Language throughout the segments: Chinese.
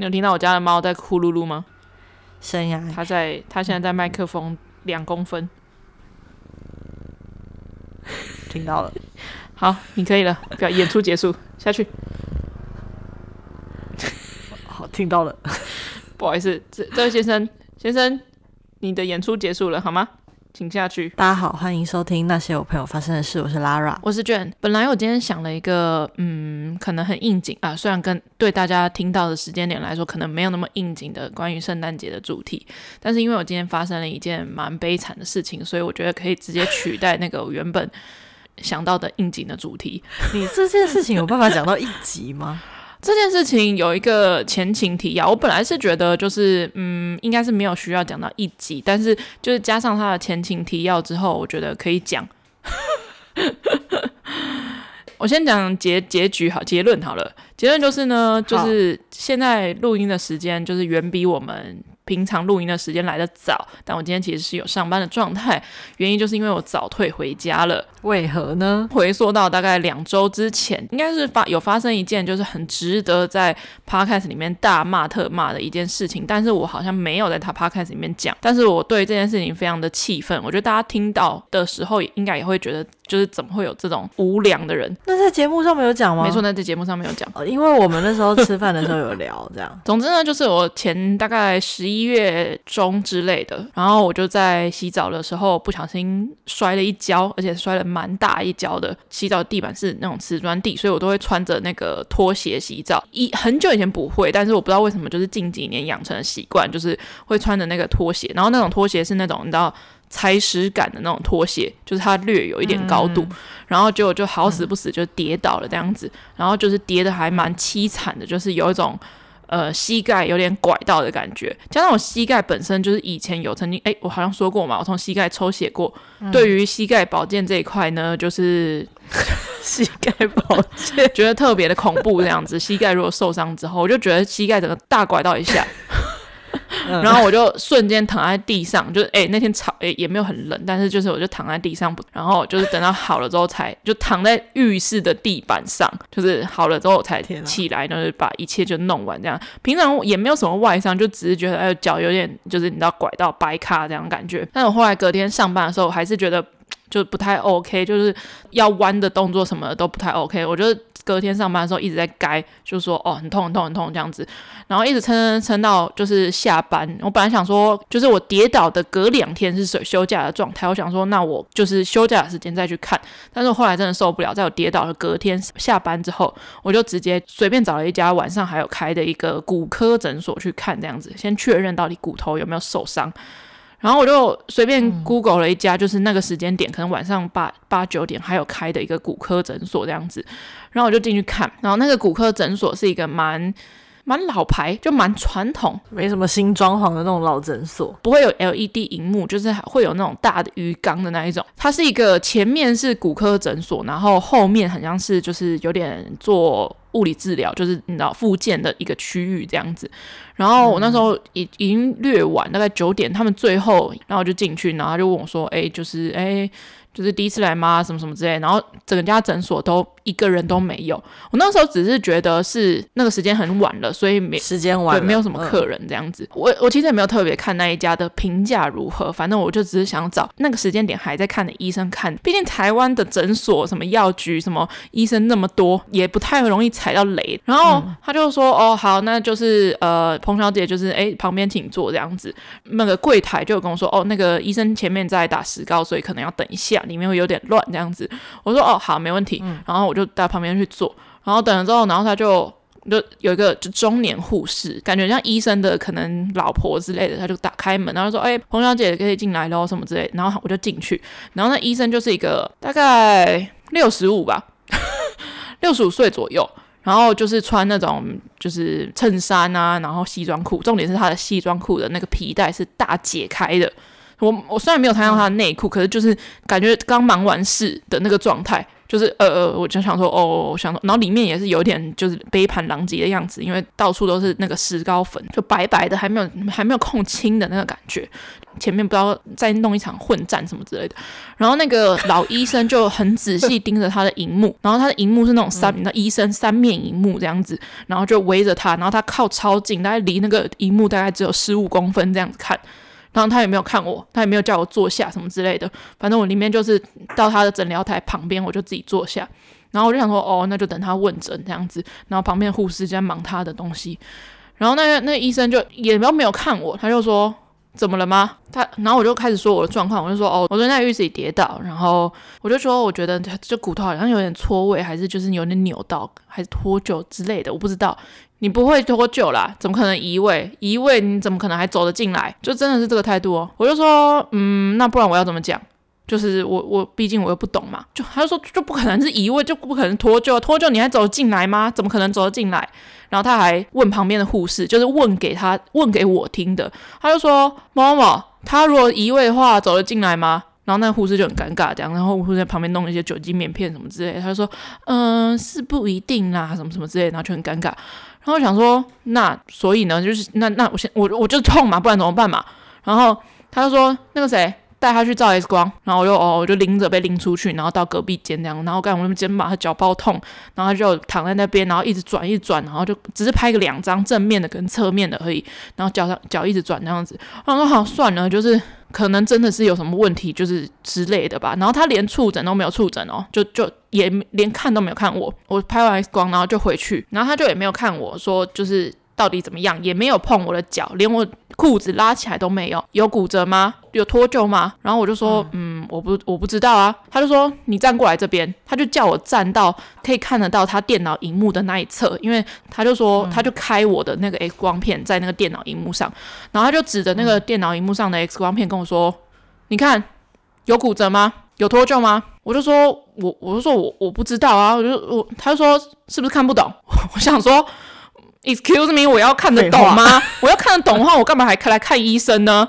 你有听到我家的猫在呼噜噜吗？声呀，它在，它现在在麦克风两公分。听到了，好，你可以了，表演出结束，下去。好，听到了，不好意思，这这位先生，先生，你的演出结束了，好吗？请下去。大家好，欢迎收听那些我朋友发生的事。我是 Lara，我是 Jane。本来我今天想了一个，嗯，可能很应景啊，虽然跟对大家听到的时间点来说，可能没有那么应景的关于圣诞节的主题，但是因为我今天发生了一件蛮悲惨的事情，所以我觉得可以直接取代那个我原本想到的应景的主题。你这件事情有办法讲到一集吗？这件事情有一个前情提要，我本来是觉得就是嗯，应该是没有需要讲到一集，但是就是加上他的前情提要之后，我觉得可以讲。我先讲结结局好，结论好了，结论就是呢，就是现在录音的时间就是远比我们。平常录音的时间来得早，但我今天其实是有上班的状态，原因就是因为我早退回家了。为何呢？回溯到大概两周之前，应该是发有发生一件就是很值得在 podcast 里面大骂特骂的一件事情，但是我好像没有在他 podcast 里面讲，但是我对这件事情非常的气愤，我觉得大家听到的时候应该也会觉得。就是怎么会有这种无良的人？那在节目上没有讲吗？没错，那在节目上没有讲。哦，因为我们那时候吃饭的时候有聊这样。总之呢，就是我前大概十一月中之类的，然后我就在洗澡的时候不小心摔了一跤，而且摔了蛮大一跤的。洗澡地板是那种瓷砖地，所以我都会穿着那个拖鞋洗澡。一很久以前不会，但是我不知道为什么，就是近几年养成的习惯，就是会穿着那个拖鞋。然后那种拖鞋是那种你知道。踩屎感的那种拖鞋，就是它略有一点高度，嗯、然后结果就好死不死就跌倒了这样子，嗯、然后就是跌的还蛮凄惨的，就是有一种呃膝盖有点拐到的感觉，加上我膝盖本身就是以前有曾经哎，我好像说过嘛，我从膝盖抽血过，嗯、对于膝盖保健这一块呢，就是膝盖保健。觉得特别的恐怖这样子，膝盖如果受伤之后，我就觉得膝盖整个大拐到一下。然后我就瞬间躺在地上，就是哎、欸、那天吵哎、欸、也没有很冷，但是就是我就躺在地上，然后就是等到好了之后才就躺在浴室的地板上，就是好了之后才起来，就是把一切就弄完这样。平常也没有什么外伤，就只是觉得哎脚有点就是你知道拐到掰卡这样感觉。但我后来隔天上班的时候，我还是觉得 就不太 OK，就是要弯的动作什么的都不太 OK。我觉得。隔天上班的时候一直在该，就说哦很痛很痛很痛这样子，然后一直撑撑撑到就是下班。我本来想说，就是我跌倒的隔两天是休休假的状态，我想说那我就是休假的时间再去看。但是我后来真的受不了，在我跌倒的隔天下班之后，我就直接随便找了一家晚上还有开的一个骨科诊所去看，这样子先确认到底骨头有没有受伤。然后我就随便 Google 了一家，就是那个时间点可能晚上八八九点还有开的一个骨科诊所这样子，然后我就进去看，然后那个骨科诊所是一个蛮蛮老牌，就蛮传统，没什么新装潢的那种老诊所，不会有 LED 荧幕，就是会有那种大的鱼缸的那一种。它是一个前面是骨科诊所，然后后面很像是就是有点做物理治疗，就是你知道复健的一个区域这样子。然后我那时候已已经略晚，大概九点，他们最后，然后就进去，然后就问我说：“哎，就是哎。”就是第一次来吗？什么什么之类，然后整家诊所都一个人都没有。我那时候只是觉得是那个时间很晚了，所以没时间晚了，对，没有什么客人这样子。嗯、我我其实也没有特别看那一家的评价如何，反正我就只是想找那个时间点还在看的医生看。毕竟台湾的诊所什么药局什么医生那么多，也不太容易踩到雷。然后他就说：“嗯、哦，好，那就是呃，彭小姐就是哎，旁边请坐这样子。”那个柜台就有跟我说：“哦，那个医生前面在打石膏，所以可能要等一下。”里面会有点乱这样子，我说哦好，没问题，然后我就到旁边去坐，然后等了之后，然后他就就有一个就中年护士，感觉像医生的可能老婆之类的，他就打开门，然后说哎，彭小姐可以进来喽什么之类，然后我就进去，然后那医生就是一个大概六十五吧，六十五岁左右，然后就是穿那种就是衬衫啊，然后西装裤，重点是他的西装裤的那个皮带是大解开的。我我虽然没有看到他的内裤，可是就是感觉刚忙完事的那个状态，就是呃呃，我就想说哦，我想说，然后里面也是有点就是杯盘狼藉的样子，因为到处都是那个石膏粉，就白白的，还没有还没有控清的那个感觉。前面不知道再弄一场混战什么之类的，然后那个老医生就很仔细盯着他的荧幕，然后他的荧幕是那种三，那、嗯、医生三面荧幕这样子，然后就围着他，然后他靠超近，大概离那个荧幕大概只有十五公分这样子看，然后他也没有看我，他也没有叫我坐下什么之类的，反正我里面就是到他的诊疗台旁边，我就自己坐下，然后我就想说，哦，那就等他问诊这样子，然后旁边护士在忙他的东西，然后那个那医生就也没有没有看我，他就说。怎么了吗？他，然后我就开始说我的状况，我就说哦，我昨天在浴室里跌倒，然后我就说我觉得这骨头好像有点错位，还是就是有点扭到，还是脱臼之类的，我不知道。你不会脱臼啦，怎么可能移位？移位你怎么可能还走得进来？就真的是这个态度哦。我就说嗯，那不然我要怎么讲？就是我我毕竟我又不懂嘛，就他就说就不可能是移位，就不可能脱臼，脱臼你还走得进来吗？怎么可能走得进来？然后他还问旁边的护士，就是问给他问给我听的，他就说某某某，他如果移位的话走得进来吗？然后那个护士就很尴尬这样，然后护士在旁边弄一些酒精棉片什么之类的，他就说嗯、是不一定啦，什么什么之类的，然后就很尴尬。然后想说那所以呢，就是那那我先我我就痛嘛，不然怎么办嘛？然后他就说那个谁。带他去照 X 光，然后我就哦，我就拎着被拎出去，然后到隔壁间这样，然后干我那肩膀和脚包痛，然后他就躺在那边，然后一直转一转，然后就只是拍个两张正面的跟侧面的而已，然后脚上脚一直转那样子，然后说好算了，就是可能真的是有什么问题，就是之类的吧。然后他连触诊都没有触诊哦，就就也连看都没有看我，我拍完 X 光然后就回去，然后他就也没有看我说就是。到底怎么样？也没有碰我的脚，连我裤子拉起来都没有。有骨折吗？有脱臼吗？然后我就说，嗯，嗯，我不，我不知道啊。他就说，你站过来这边，他就叫我站到可以看得到他电脑荧幕的那一侧，因为他就说，他就开我的那个 X 光片在那个电脑荧幕上，然后他就指着那个电脑荧幕上的 X 光片跟我说，你看，有骨折吗？有脱臼吗？我就说，我，我就说我我不知道啊。我就我，他就说，是不是看不懂？我想说。Excuse me，我要看得懂吗？我要看得懂的话，我干嘛还来看医生呢？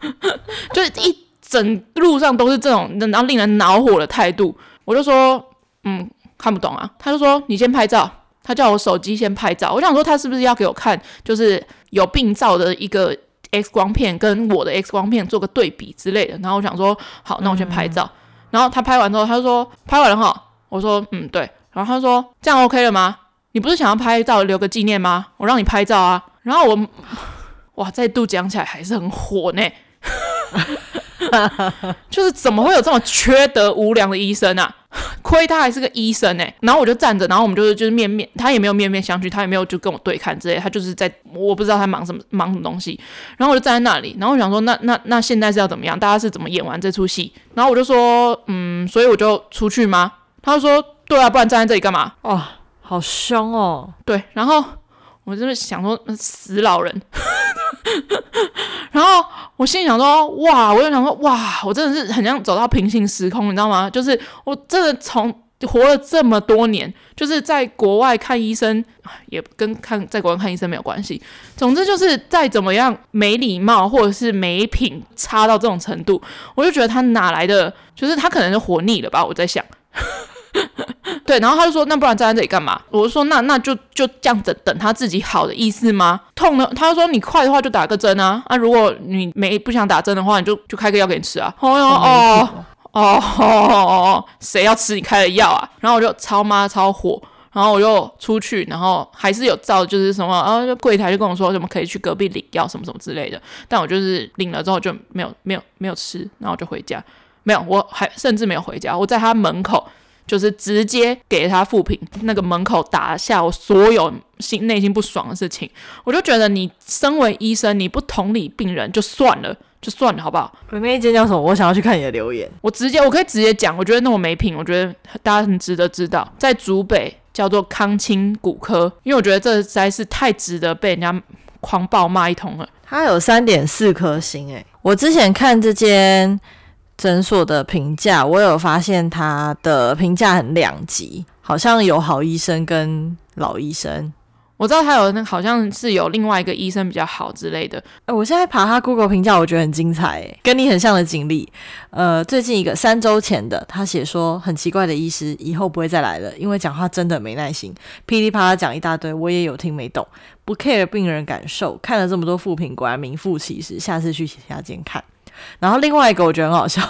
就是一整路上都是这种，然后令人恼火的态度。我就说，嗯，看不懂啊。他就说，你先拍照。他叫我手机先拍照。我想说，他是不是要给我看，就是有病灶的一个 X 光片，跟我的 X 光片做个对比之类的。然后我想说，好，那我先拍照。嗯、然后他拍完之后，他就说拍完了哈。我说，嗯，对。然后他说，这样 OK 了吗？你不是想要拍照留个纪念吗？我让你拍照啊。然后我，哇，再度讲起来还是很火呢。就是怎么会有这么缺德无良的医生啊？亏他还是个医生呢。然后我就站着，然后我们就是就是面面，他也没有面面相觑，他也没有就跟我对看之类，他就是在我不知道他忙什么忙什么东西。然后我就站在那里，然后我想说，那那那现在是要怎么样？大家是怎么演完这出戏？然后我就说，嗯，所以我就出去吗？他就说，对啊，不然站在这里干嘛？哦。好凶哦！对，然后我就是想说死老人，然后我心里想说哇，我就想说哇，我真的是很像走到平行时空，你知道吗？就是我真的从活了这么多年，就是在国外看医生，也跟看在国外看医生没有关系。总之就是再怎么样没礼貌或者是没品差到这种程度，我就觉得他哪来的？就是他可能是活腻了吧？我在想。对，然后他就说：“那不然站在这里干嘛？”我就说：“那那就就这样子等他自己好的意思吗？”痛呢，他就说：“你快的话就打个针啊！啊，如果你没不想打针的话，你就就开个药给你吃啊！”哦哦哦哦哦，谁要吃你开的药啊？然后我就超妈超火，然后我就出去，然后还是有照，就是什么啊，就柜台就跟我说什么可以去隔壁领药什么什么之类的，但我就是领了之后就没有没有没有吃，然后我就回家，没有，我还甚至没有回家，我在他门口。就是直接给他复评，那个门口打下我所有心内心不爽的事情，我就觉得你身为医生，你不同理病人就算了，就算了，好不好？那一间叫什么？我想要去看你的留言。我直接，我可以直接讲，我觉得那么没品，我觉得大家很值得知道，在竹北叫做康清骨科，因为我觉得这实在是太值得被人家狂暴骂一通了。它有三点四颗星，诶，我之前看这间。诊所的评价，我有发现他的评价很两极，好像有好医生跟老医生。我知道他有那好像是有另外一个医生比较好之类的。哎，我现在爬他 Google 评价，我觉得很精彩，跟你很像的经历。呃，最近一个三周前的，他写说很奇怪的医师，以后不会再来了，因为讲话真的没耐心，噼里啪啦讲一大堆，我也有听没懂，不 care 病人感受，看了这么多复评，果然名副其实，下次去其他间看。然后另外一个我觉得很好笑。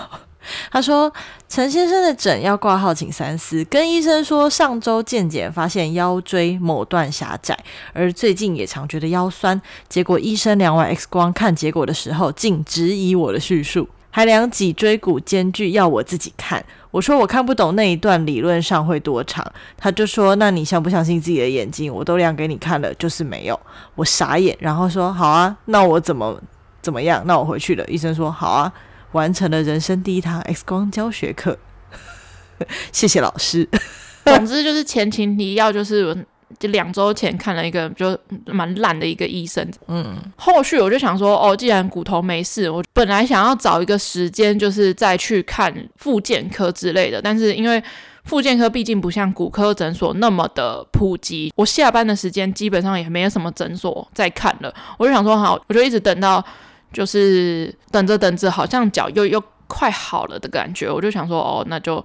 他说：“陈先生的诊要挂号，请三思。跟医生说，上周健检发现腰椎某段狭窄，而最近也常觉得腰酸。结果医生量完 X 光看结果的时候，竟质疑我的叙述，还量脊椎骨间距要我自己看。我说我看不懂那一段理论上会多长，他就说：那你相不相信自己的眼睛？我都量给你看了，就是没有。我傻眼，然后说：好啊，那我怎么怎么样？那我回去了。医生说：好啊。”完成了人生第一堂 X 光教学课，谢谢老师。总之就是前情提要，就是就两周前看了一个就蛮烂的一个医生。嗯，后续我就想说，哦，既然骨头没事，我本来想要找一个时间，就是再去看复健科之类的。但是因为复健科毕竟不像骨科诊所那么的普及，我下班的时间基本上也没有什么诊所在看了。我就想说，好，我就一直等到。就是等着等着，好像脚又又快好了的感觉，我就想说，哦，那就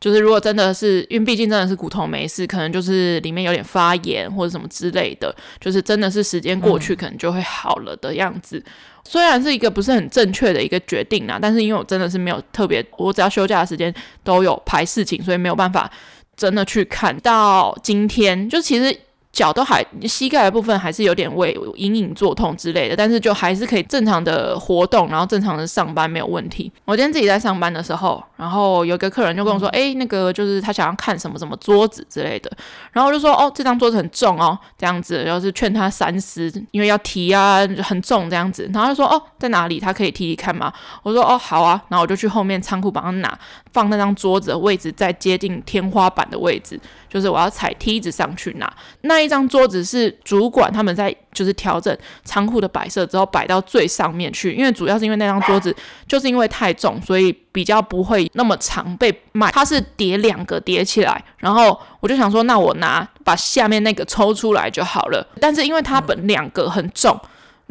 就是如果真的是，因为毕竟真的是骨头没事，可能就是里面有点发炎或者什么之类的，就是真的是时间过去，可能就会好了的样子。嗯。虽然是一个不是很正确的一个决定啊，但是因为我真的是没有特别，我只要休假的时间都有排事情，所以没有办法真的去看到今天，就其实。脚都还，膝盖的部分还是有点微隐隐作痛之类的，但是就还是可以正常的活动，然后正常的上班没有问题。我今天自己在上班的时候，然后有个客人就跟我说，哎、嗯，那个就是他想要看什么什么桌子之类的，然后我就说，哦，这张桌子很重哦，这样子，然后是劝他三思，因为要提啊，很重这样子。然后他说，哦，在哪里？他可以提提看吗？我说，哦，好啊。然后我就去后面仓库帮他拿，放那张桌子的位置在接近天花板的位置。就是我要踩梯子上去拿那一张桌子，是主管他们在就是调整仓库的摆设之后摆到最上面去，因为主要是因为那张桌子 就是因为太重，所以比较不会那么常被卖。它是叠两个叠起来，然后我就想说，那我拿把下面那个抽出来就好了。但是因为它本两个很重。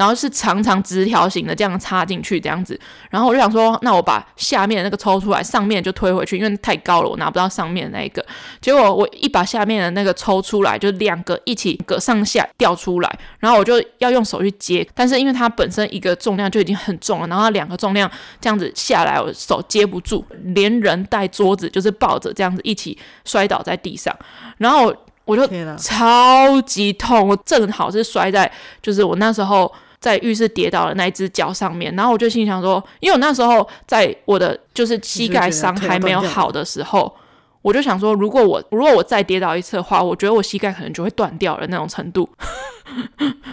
然后是长长直条形的这样插进去这样子，然后我就想说，那我把下面的那个抽出来，上面就推回去，因为太高了，我拿不到上面的那个。结果我一把下面的那个抽出来，就两个一起个上下掉出来，然后我就要用手去接，但是因为它本身一个重量就已经很重了，然后两个重量这样子下来，我手接不住，连人带桌子就是抱着这样子一起摔倒在地上，然后我就超级痛，我正好是摔在就是我那时候。在浴室跌倒的那一只脚上面，然后我就心想说，因为我那时候在我的就是膝盖伤还没有好的时候，我就想说，如果我如果我再跌倒一次的话，我觉得我膝盖可能就会断掉了那种程度。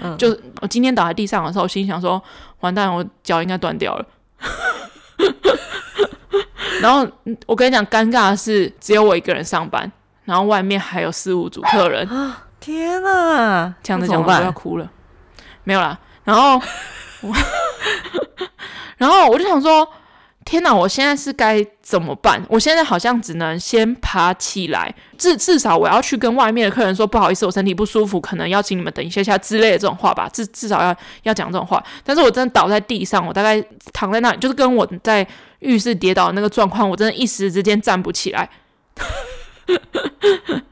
嗯、就是我今天倒在地上的时候，我心想说，完蛋，我脚应该断掉了。然后我跟你讲，尴尬的是只有我一个人上班，然后外面还有四五组客人。天哪，讲着讲着我要哭了，没有啦。然后我，然后我就想说，天哪！我现在是该怎么办？我现在好像只能先爬起来，至至少我要去跟外面的客人说，不好意思，我身体不舒服，可能要请你们等一下下之类的这种话吧。至至少要要讲这种话。但是我真的倒在地上，我大概躺在那里，就是跟我在浴室跌倒的那个状况，我真的一时之间站不起来。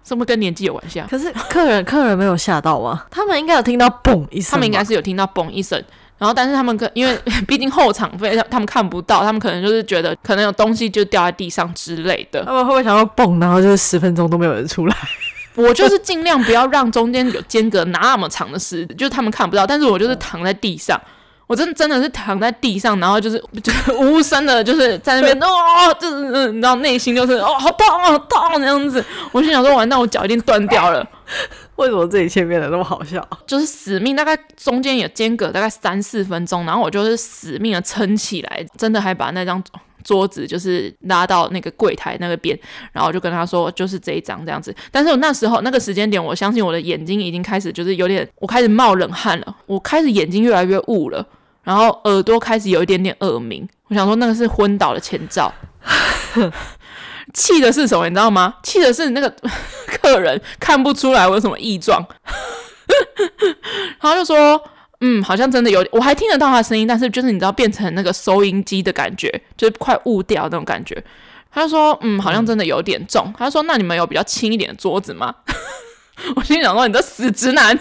是不是跟年纪有关系啊？可是客人客人没有吓到吗？他们应该有听到嘣一声，他们应该是有听到嘣一声，然后但是他们可因为 毕竟后场费，他们看不到，他们可能就是觉得可能有东西就掉在地上之类的。他们会不会想要蹦，然后就是十分钟都没有人出来？我就是尽量不要让中间有间隔那么长的时，就是他们看不到，但是我就是躺在地上。我真的真的是躺在地上，然后就是 就是无声的，就是在那边 哦，就是然后内心就是哦，好痛好痛那样子。我心想说，完蛋，我脚一定断掉了。为什么这一切变得那么好笑？就是死命，大概中间有间隔大概三四分钟，然后我就是死命的撑起来，真的还把那张。桌子就是拉到那个柜台那个边，然后就跟他说，就是这一张这样子。但是我那时候那个时间点，我相信我的眼睛已经开始就是有点，我开始冒冷汗了，我开始眼睛越来越雾了，然后耳朵开始有一点点耳鸣。我想说那个是昏倒的前兆。气的是什么？你知道吗？气的是那个客人看不出来我有什么异状。然后就说，嗯，好像真的有，我还听得到他的声音，但是就是你知道，变成那个收音机的感觉，就是快雾掉那种感觉。他说，嗯，好像真的有点重。他说，那你们有比较轻一点的桌子吗？我心里想说，你这死直男。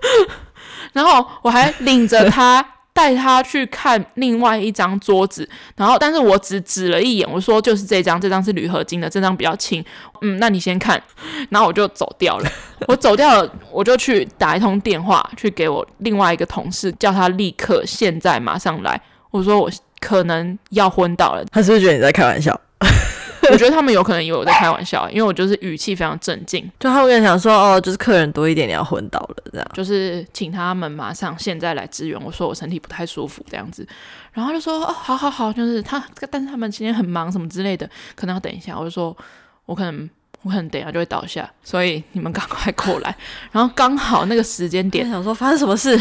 然后我还领着他。带他去看另外一张桌子，然后，但是我只指了一眼，我说就是这张，这张是铝合金的，这张比较轻。嗯，那你先看，然后我就走掉了。我走掉了，我就去打一通电话，去给我另外一个同事，叫他立刻现在马上来。我说我可能要昏倒了。他是不是觉得你在开玩笑？我觉得他们有可能以为我在开玩笑，因为我就是语气非常镇静，就他会跟你讲说，哦，就是客人多一点，你要昏倒了这样，就是请他们马上现在来支援。我说我身体不太舒服这样子，然后就说哦，好好好，就是他，但是他们今天很忙什么之类的，可能要等一下。我就说我可能我可能等一下就会倒下，所以你们赶快过来。然后刚好那个时间点，想说发生什么事，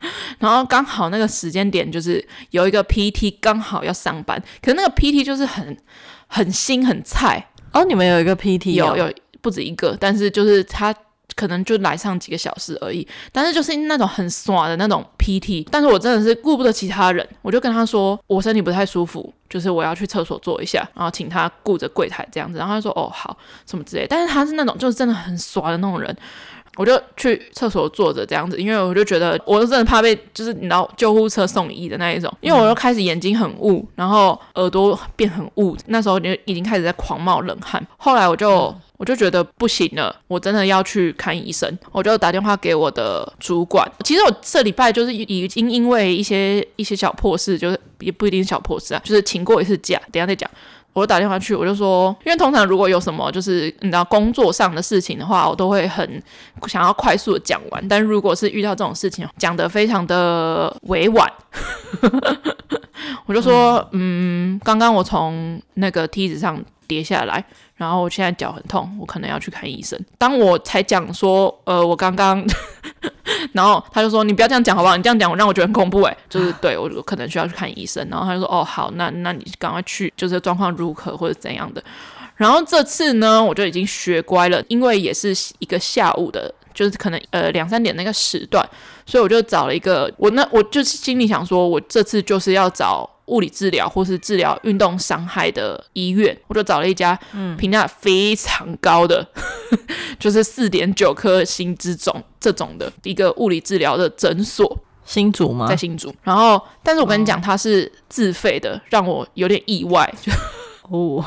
然后刚好那个时间点就是有一个 PT 刚好要上班，可是那个 PT 就是很。很新很菜哦，你们有一个 PT，有有不止一个，但是就是他可能就来上几个小时而已，但是就是那种很耍的那种 PT，但是我真的是顾不得其他人，我就跟他说我身体不太舒服，就是我要去厕所坐一下，然后请他顾着柜台这样子，然后他说哦好什么之类，但是他是那种就是真的很耍的那种人。我就去厕所坐着这样子，因为我就觉得我真的怕被就是你知道救护车送医的那一种，因为我就开始眼睛很雾，然后耳朵变很雾，那时候就已经开始在狂冒冷汗。后来我就我就觉得不行了，我真的要去看医生，我就打电话给我的主管。其实我这礼拜就是已经因为一些一些小破事，就是也不一定是小破事啊，就是请过一次假，等下再讲。我就打电话去，我就说，因为通常如果有什么就是你知道工作上的事情的话，我都会很想要快速的讲完。但如果是遇到这种事情，讲的非常的委婉，我就说，嗯，刚刚我从那个梯子上跌下来，然后我现在脚很痛，我可能要去看医生。当我才讲说，呃，我刚刚。然后他就说：“你不要这样讲好不好？你这样讲我让我觉得很恐怖诶，就是 对我可能需要去看医生。”然后他就说：“哦，好，那那你赶快去，就是状况如何或者怎样的。”然后这次呢，我就已经学乖了，因为也是一个下午的，就是可能呃两三点那个时段，所以我就找了一个我那我就是心里想说，我这次就是要找。物理治疗或是治疗运动伤害的医院，我就找了一家评价非常高的，嗯、就是四点九颗星之种这种的一个物理治疗的诊所。新竹吗？在新竹。然后，但是我跟你讲，它是自费的，让我有点意外。哦，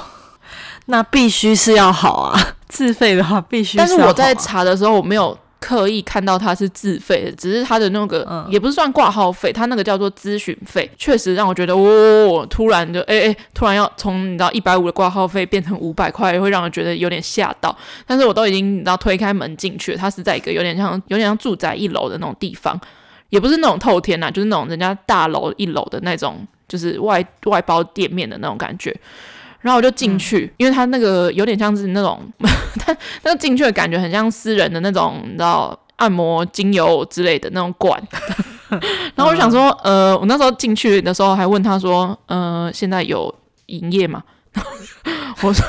那必须是要好啊，自费的话必须。但是我在查的时候，我没有。刻意看到它是自费的，只是它的那个、嗯、也不是算挂号费，它那个叫做咨询费，确实让我觉得，哦，突然就，哎哎，突然要从你知道一百五的挂号费变成五百块，会让人觉得有点吓到。但是我都已经你知道推开门进去了，它是在一个有点像有点像住宅一楼的那种地方，也不是那种透天呐，就是那种人家大楼一楼的那种，就是外外包店面的那种感觉。然后我就进去，嗯、因为他那个有点像是那种，他那个进去的感觉很像私人的那种，你知道按摩精油之类的那种馆。然后我想说，呃，我那时候进去的时候还问他说，呃，现在有营业吗？我说，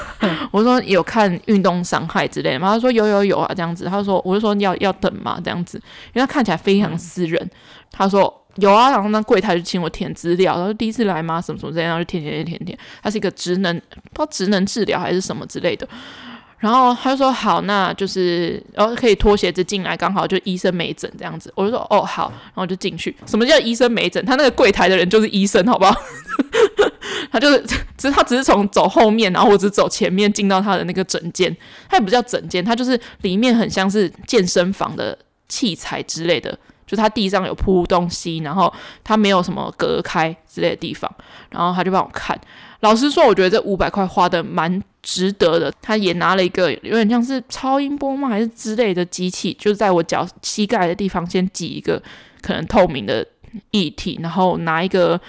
我说有看运动伤害之类的吗？他说有有有啊，这样子。他说，我就说要要等嘛，这样子，因为他看起来非常私人。嗯、他说。有啊，然后那柜台就请我填资料，然后第一次来吗？什么什么这样，就填填填填填。他是一个职能，不知道职能治疗还是什么之类的。然后他就说好，那就是然后可以脱鞋子进来，刚好就医生没诊这样子。我就说哦好，然后就进去。什么叫医生没诊？他那个柜台的人就是医生，好不好？他就是，只是他只是从走后面，然后我只走前面进到他的那个诊间。他也不叫诊间，他就是里面很像是健身房的器材之类的。就他地上有铺东西，然后他没有什么隔开之类的地方，然后他就帮我看。老实说，我觉得这五百块花的蛮值得的。他也拿了一个有点像是超音波吗，还是之类的机器，就是在我脚膝盖的地方先挤一个可能透明的液体，然后拿一个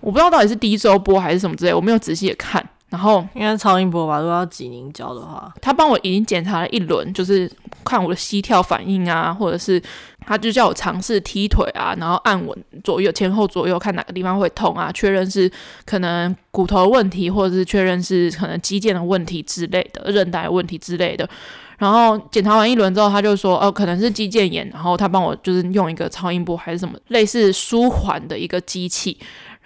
我不知道到底是低周波还是什么之类，我没有仔细的看。然后应该是超音波吧，如果要挤凝胶的话，他帮我已经检查了一轮，就是看我的膝跳反应啊，或者是他就叫我尝试踢腿啊，然后按稳左右前后左右看哪个地方会痛啊，确认是可能骨头问题，或者是确认是可能肌腱的问题之类的，韧带问题之类的。然后检查完一轮之后，他就说，哦，可能是肌腱炎，然后他帮我就是用一个超音波还是什么类似舒缓的一个机器，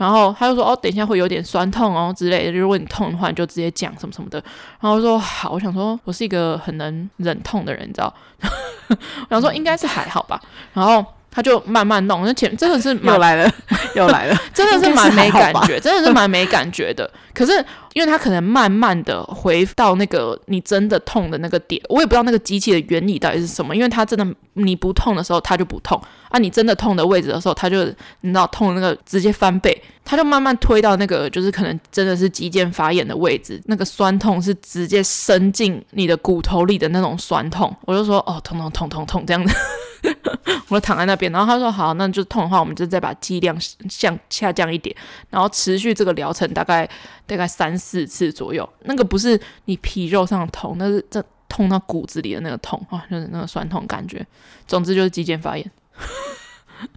然后他就说，哦，等一下会有点酸痛哦之类的，如果你痛的话，你就直接讲什么什么的。然后说好，我想说我是一个很能忍痛的人，你知道，我想说应该是还好吧。然后。他就慢慢弄，那前真的是又来了，又来了，真的是蛮没感觉，真的是蛮没感觉的。可是因为他可能慢慢的回到那个你真的痛的那个点，我也不知道那个机器的原理到底是什么。因为他真的你不痛的时候，他就不痛啊；你真的痛的位置的时候，他就你知道痛的那个直接翻倍，他就慢慢推到那个就是可能真的是肌腱发炎的位置，那个酸痛是直接伸进你的骨头里的那种酸痛。我就说哦，痛痛痛痛痛这样子。我躺在那边，然后他说好，那就痛的话，我们就再把剂量向下降一点，然后持续这个疗程大概大概三四次左右。那个不是你皮肉上的痛，那是这痛到骨子里的那个痛啊，就是那个酸痛感觉。总之就是肌腱发炎，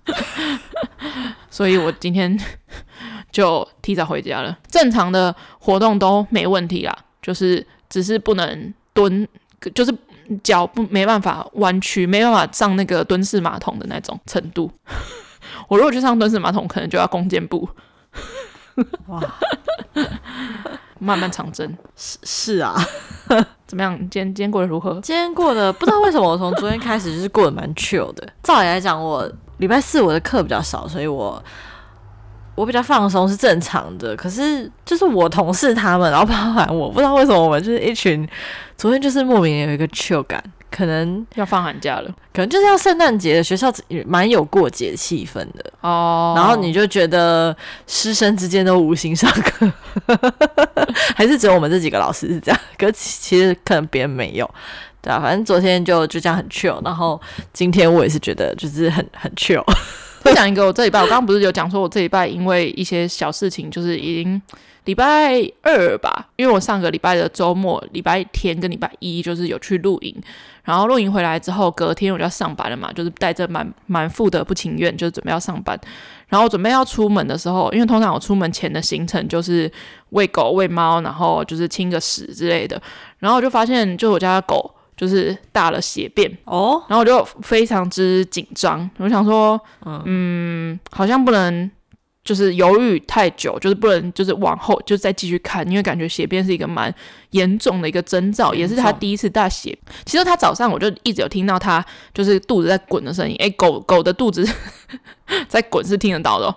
所以我今天 就提早回家了。正常的活动都没问题啦，就是只是不能蹲，就是。脚不没办法弯曲，没办法上那个蹲式马桶的那种程度。我如果去上蹲式马桶，可能就要弓箭步。哇，漫漫长征。是是啊，怎么样？今天今天过得如何？今天过得不知道为什么，我从昨天开始就是过得蛮 chill 的。照理来讲，我礼拜四我的课比较少，所以我。我比较放松是正常的，可是就是我同事他们，然后包含我不知道为什么我们就是一群，昨天就是莫名有一个 chill 感，可能要放寒假了，可能就是要圣诞节的学校蛮有过节气氛的哦，然后你就觉得师生之间都无心上课，还是只有我们这几个老师是这样，可是其实可能别人没有，对啊，反正昨天就就这样很 chill，然后今天我也是觉得就是很很 chill。分享一个，我这礼拜我刚刚不是有讲说，我这礼拜因为一些小事情，就是已经礼拜二吧，因为我上个礼拜的周末，礼拜天跟礼拜一就是有去露营，然后露营回来之后，隔天我就要上班了嘛，就是带着满满腹的不情愿，就是准备要上班，然后准备要出门的时候，因为通常我出门前的行程就是喂狗喂猫，然后就是清个屎之类的，然后我就发现，就我家的狗。就是大了血便哦，然后我就非常之紧张，我想说，嗯，嗯，好像不能就是犹豫太久，就是不能就是往后就再继续看，因为感觉血便是一个蛮严重的一个征兆，也是他第一次大血。其实他早上我就一直有听到他就是肚子在滚的声音，诶，狗狗的肚子 在滚是听得到的哦。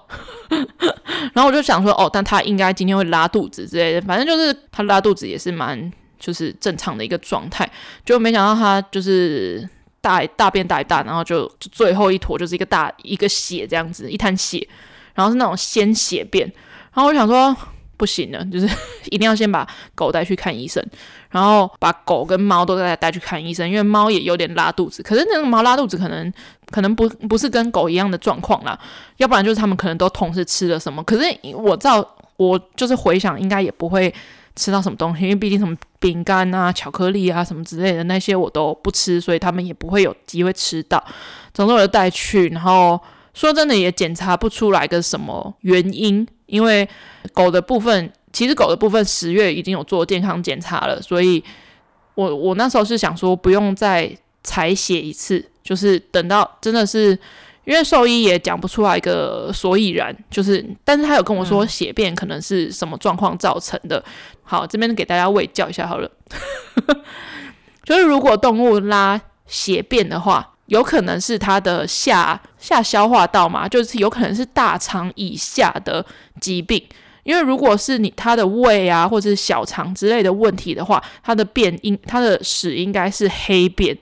然后我就想说，哦，但他应该今天会拉肚子之类的，反正就是他拉肚子也是蛮。就是正常的一个状态，就没想到他就是大大便大一大，然后就，最后一坨就是一个大一个血这样子，一滩血，然后是那种鲜血便，然后我想说不行了，就是一定要先把狗带去看医生，然后把狗跟猫都带带去看医生，因为猫也有点拉肚子，可是那个猫拉肚子可能可能不不是跟狗一样的状况啦，要不然就是他们可能都同时吃了什么，可是我照我就是回想，应该也不会。吃到什么东西？因为毕竟什么饼干啊、巧克力啊什么之类的那些我都不吃，所以他们也不会有机会吃到。总之我就带去，然后说真的也检查不出来个什么原因，因为狗的部分，其实狗的部分十月已经有做健康检查了，所以我我那时候是想说不用再采血一次，就是等到真的是。因为兽医也讲不出来一个所以然，就是，但是他有跟我说血便可能是什么状况造成的。好，这边给大家喂教一下好了，就是如果动物拉血便的话，有可能是它的下下消化道嘛，就是有可能是大肠以下的疾病。因为如果是你它的胃啊或者是小肠之类的问题的话，它的便应它的屎应该是黑便。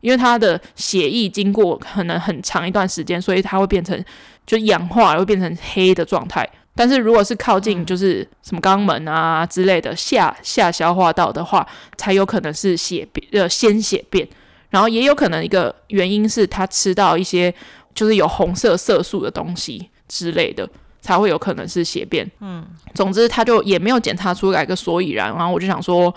因为它的血液经过可能很长一段时间，所以它会变成就氧化，会变成黑的状态。但是如果是靠近就是什么肛门啊之类的下下消化道的话，才有可能是血便呃鲜血便。然后也有可能一个原因是它吃到一些就是有红色色素的东西之类的，才会有可能是血便。嗯，总之他就也没有检查出来个所以然。然后我就想说，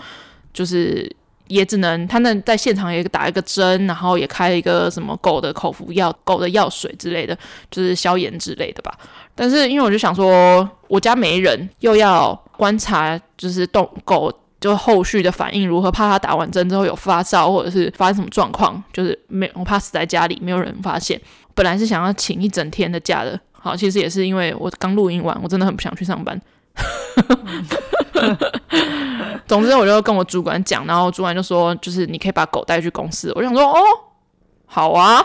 就是。也只能他那在现场也打一个针，然后也开了一个什么狗的口服药、狗的药水之类的，就是消炎之类的吧。但是因为我就想说，我家没人，又要观察，就是动狗就后续的反应如何，怕它打完针之后有发烧或者是发生什么状况，就是没我怕死在家里没有人发现。本来是想要请一整天的假的，好，其实也是因为我刚录音完，我真的很不想去上班。总之，我就跟我主管讲，然后主管就说，就是你可以把狗带去公司。我想说，哦，好啊。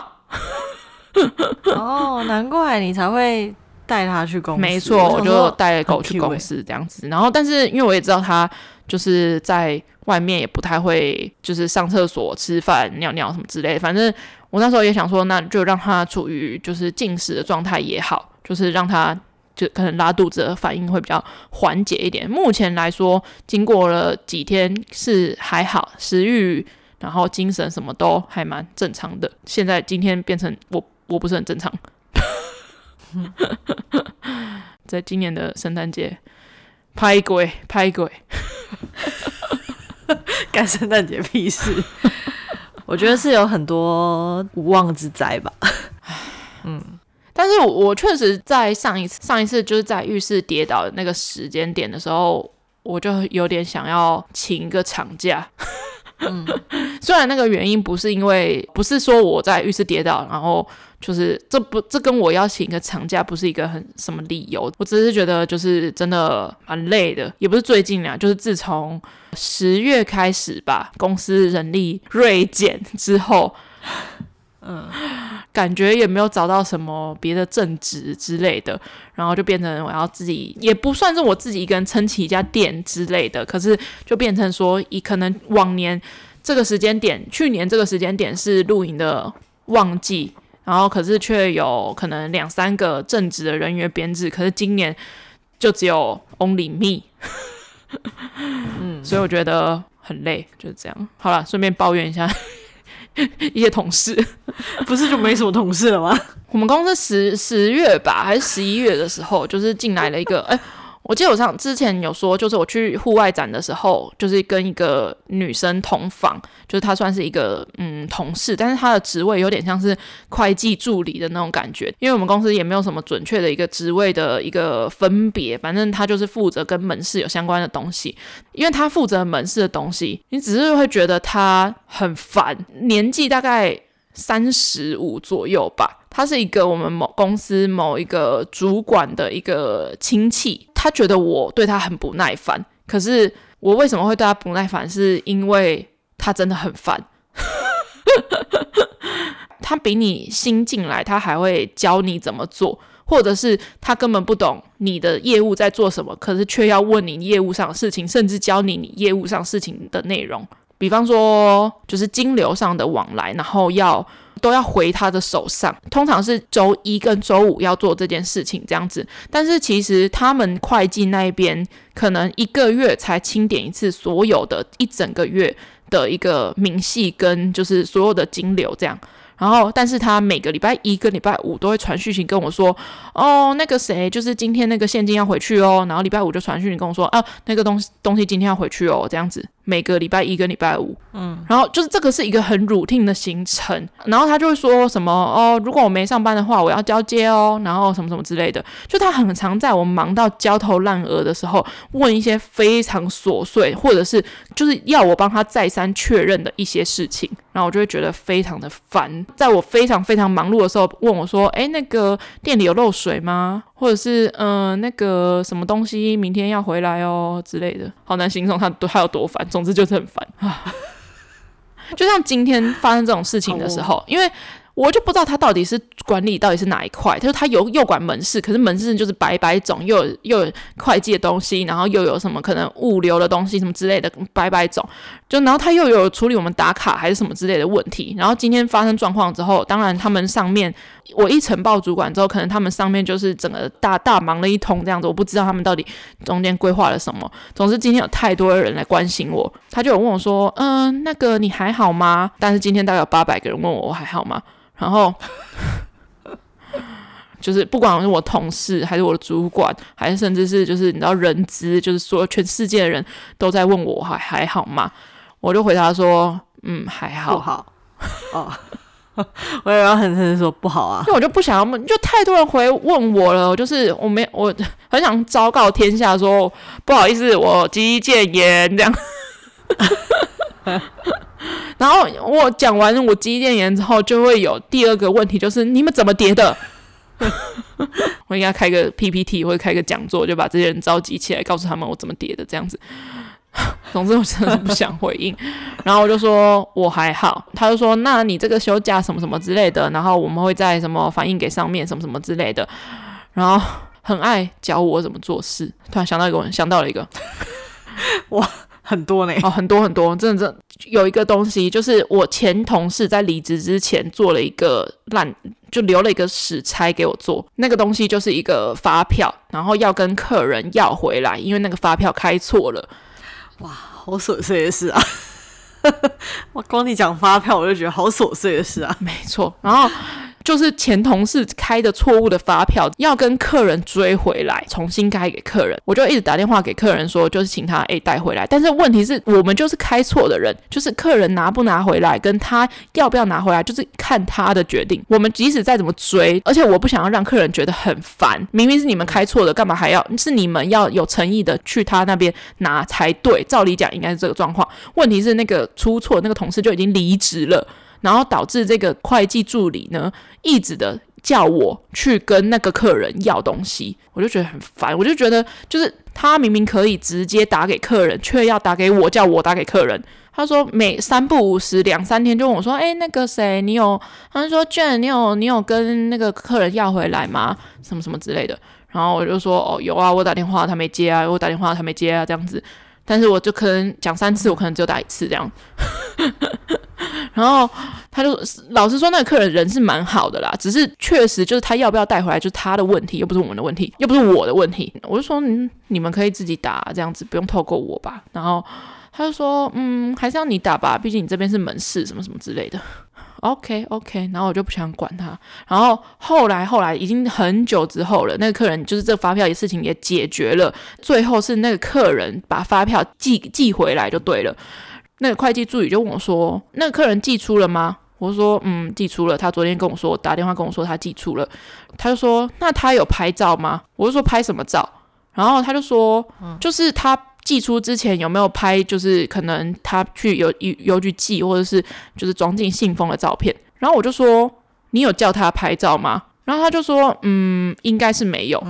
哦，难怪你才会带它去公司。没错，我就带狗去公司这样子。然后，但是因为我也知道它就是在外面也不太会，就是上厕所、吃饭、尿尿什么之类的。反正。我那时候也想说，那就让它处于就是进食的状态也好，就是让他就可能拉肚子的反应会比较缓解一点。目前来说，经过了几天是还好，食欲，然后精神什么都还蛮正常的。现在今天变成我我不是很正常，在今年的圣诞节拍鬼拍鬼，干圣诞节屁事。我觉得是有很多无妄之灾吧，嗯，但是我确实在上一次上一次就是在浴室跌倒的那个时间点的时候，我就有点想要请一个长假。嗯，虽然那个原因不是因为不是说我在浴室跌倒，然后就是这不这跟我要请一个长假不是一个很什么理由，我只是觉得就是真的蛮累的，也不是最近啊，就是自从十月开始吧，公司人力锐减之后，嗯，感觉也没有找到什么别的正职之类的，然后就变成我要自己，也不算是我自己一个人撑起一家店之类的，可是就变成说，以可能往年这个时间点，去年这个时间点是露营的旺季，然后可是却有可能两三个正职的人员编制，可是今年就只有 only me，嗯，所以我觉得很累，就是这样。好了，顺便抱怨一下。一些同事，不是就没什么同事了吗？我们公司十十月吧，还是十一月的时候，就是进来了一个，哎、欸。我记得我上之前有说，就是我去户外展的时候，就是跟一个女生同房，就是她算是一个嗯同事，但是她的职位有点像是会计助理的那种感觉，因为我们公司也没有什么准确的一个职位的一个分别，反正她就是负责跟门市有相关的东西，因为她负责门市的东西，你只是会觉得她很烦，年纪大概三十五左右吧。他是一个我们某公司某一个主管的一个亲戚，他觉得我对他很不耐烦。可是我为什么会对他不耐烦？是因为他真的很烦。他比你新进来，他还会教你怎么做，或者是他根本不懂你的业务在做什么，可是却要问你业务上的事情，甚至教你你业务上事情的内容。比方说，就是金流上的往来，然后要。都要回他的手上，通常是周一跟周五要做这件事情这样子。但是其实他们会计那边可能一个月才清点一次所有的一整个月的一个明细跟就是所有的金流这样。然后，但是他每个礼拜一跟礼拜五都会传讯息跟我说，哦，那个谁，就是今天那个现金要回去哦。然后礼拜五就传讯息跟我说，啊，那个东西东西今天要回去哦，这样子。每个礼拜一跟礼拜五，嗯，然后就是这个是一个很 routine 的行程，然后他就会说什么哦，如果我没上班的话，我要交接哦，然后什么什么之类的，就他很常在我忙到焦头烂额的时候，问一些非常琐碎，或者是就是要我帮他再三确认的一些事情，然后我就会觉得非常的烦，在我非常非常忙碌的时候，问我说，哎，那个店里有漏水吗？或者是嗯、呃，那个什么东西明天要回来哦之类的，好难形容他多他有多烦。总之就是很烦啊，就像今天发生这种事情的时候，哦、因为。我就不知道他到底是管理到底是哪一块，就是他有又管门市，可是门市就是白白种，又有又有会计的东西，然后又有什么可能物流的东西什么之类的白白种，就然后他又有处理我们打卡还是什么之类的问题，然后今天发生状况之后，当然他们上面我一呈报主管之后，可能他们上面就是整个大大忙了一通这样子，我不知道他们到底中间规划了什么。总之今天有太多的人来关心我，他就有问我说，嗯，那个你还好吗？但是今天大概有八百个人问我我还好吗？然后，就是不管是我同事，还是我的主管，还是甚至是就是你知道人资，就是说全世界的人都在问我还还好吗？我就回答说，嗯，还好。不好。哦，我也要很诚实说不好啊，因为我就不想要问，就太多人回问我了，就是我没我很想昭告天下说，不好意思，我肌腱炎这样。然后我讲完我肌腱炎之后，就会有第二个问题，就是你们怎么叠的？我应该开个 PPT 或者开个讲座，就把这些人召集起来，告诉他们我怎么叠的，这样子。总之我真的是不想回应，然后我就说我还好，他就说那你这个休假什么什么之类的，然后我们会在什么反映给上面什么什么之类的，然后很爱教我怎么做事。突然想到一个，想到了一个，我，很多呢，哦，很多很多，真的真的有一个东西，就是我前同事在离职之前做了一个烂，就留了一个死差给我做，那个东西就是一个发票，然后要跟客人要回来，因为那个发票开错了。哇，好琐碎的事啊！我光你讲发票，我就觉得好琐碎的事啊。没错，然后。就是前同事开的错误的发票，要跟客人追回来，重新开给客人。我就一直打电话给客人说，就是请他诶带回来。但是问题是我们就是开错的人，就是客人拿不拿回来，跟他要不要拿回来，就是看他的决定。我们即使再怎么追，而且我不想要让客人觉得很烦。明明是你们开错的，干嘛还要？是你们要有诚意的去他那边拿才对。照理讲应该是这个状况。问题是那个出错那个同事就已经离职了。然后导致这个会计助理呢，一直的叫我去跟那个客人要东西，我就觉得很烦。我就觉得，就是他明明可以直接打给客人，却要打给我，叫我打给客人。他说每三不五时，两三天就问我说：“哎，那个谁，你有？”他就说卷你有你有跟那个客人要回来吗？什么什么之类的。”然后我就说：“哦，有啊，我打电话他没接啊，我打电话他没接啊，这样子。”但是我就可能讲三次，我可能只有打一次这样。然后他就老实说，那个客人人是蛮好的啦，只是确实就是他要不要带回来，就是他的问题，又不是我们的问题，又不是我的问题。我就说，嗯，你们可以自己打这样子，不用透过我吧。然后他就说，嗯，还是要你打吧，毕竟你这边是门市，什么什么之类的。OK OK，然后我就不想管他。然后后来后来已经很久之后了，那个客人就是这个发票的事情也解决了，最后是那个客人把发票寄寄回来就对了。那个会计助理就问我说：“那个客人寄出了吗？”我说：“嗯，寄出了。他昨天跟我说，打电话跟我说他寄出了。”他就说：“那他有拍照吗？”我就说：“拍什么照？”然后他就说：“就是他寄出之前有没有拍，就是可能他去邮邮邮局寄，或者是就是装进信封的照片。”然后我就说：“你有叫他拍照吗？”然后他就说：“嗯，应该是没有。”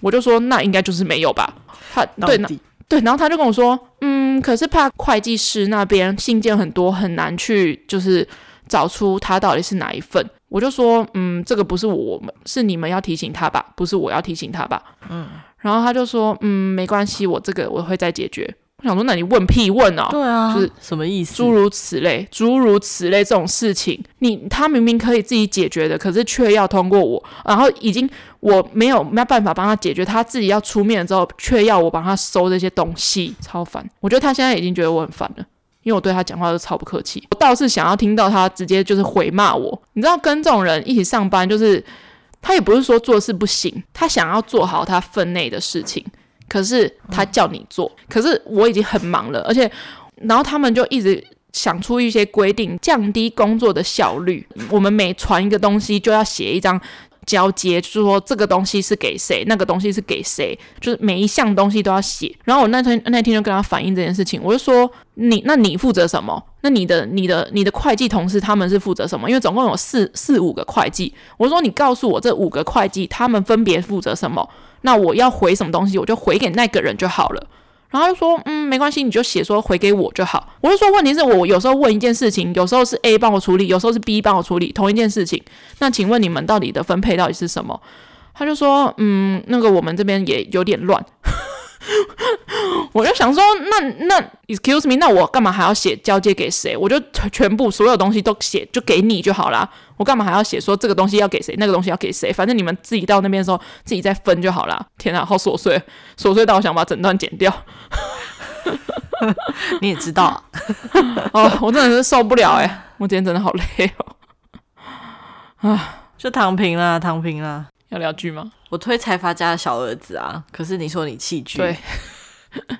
我就说：“那应该就是没有吧？”他对那。对，然后他就跟我说，嗯，可是怕会计师那边信件很多，很难去就是找出他到底是哪一份。我就说，嗯，这个不是我们，是你们要提醒他吧，不是我要提醒他吧。嗯，然后他就说，嗯，没关系，我这个我会再解决。我想说，那你问屁问哦？对啊，就是什么意思？诸如此类，诸如此类这种事情，你他明明可以自己解决的，可是却要通过我，然后已经我没有没有办法帮他解决，他自己要出面了之后，却要我帮他收这些东西，超烦。我觉得他现在已经觉得我很烦了，因为我对他讲话都超不客气。我倒是想要听到他直接就是回骂我。你知道，跟这种人一起上班，就是他也不是说做事不行，他想要做好他分内的事情。可是他叫你做，嗯、可是我已经很忙了，而且，然后他们就一直想出一些规定，降低工作的效率。我们每传一个东西就要写一张交接，就是说这个东西是给谁，那个东西是给谁，就是每一项东西都要写。然后我那天那天就跟他反映这件事情，我就说你那你负责什么？那你的你的你的会计同事他们是负责什么？因为总共有四四五个会计，我说你告诉我这五个会计他们分别负责什么？那我要回什么东西，我就回给那个人就好了。然后就说，嗯，没关系，你就写说回给我就好。我就说，问题是我有时候问一件事情，有时候是 A 帮我处理，有时候是 B 帮我处理同一件事情。那请问你们到底的分配到底是什么？他就说，嗯，那个我们这边也有点乱。我就想说，那那 excuse me，那我干嘛还要写交接给谁？我就全部所有东西都写，就给你就好啦。我干嘛还要写说这个东西要给谁，那个东西要给谁？反正你们自己到那边的时候自己再分就好啦。天啊，好琐碎，琐碎到我想把整段剪掉。你也知道啊，哦，我真的是受不了哎，我今天真的好累哦。啊，就躺平了，躺平了。要聊剧吗？我推财阀家的小儿子啊，可是你说你弃剧。对，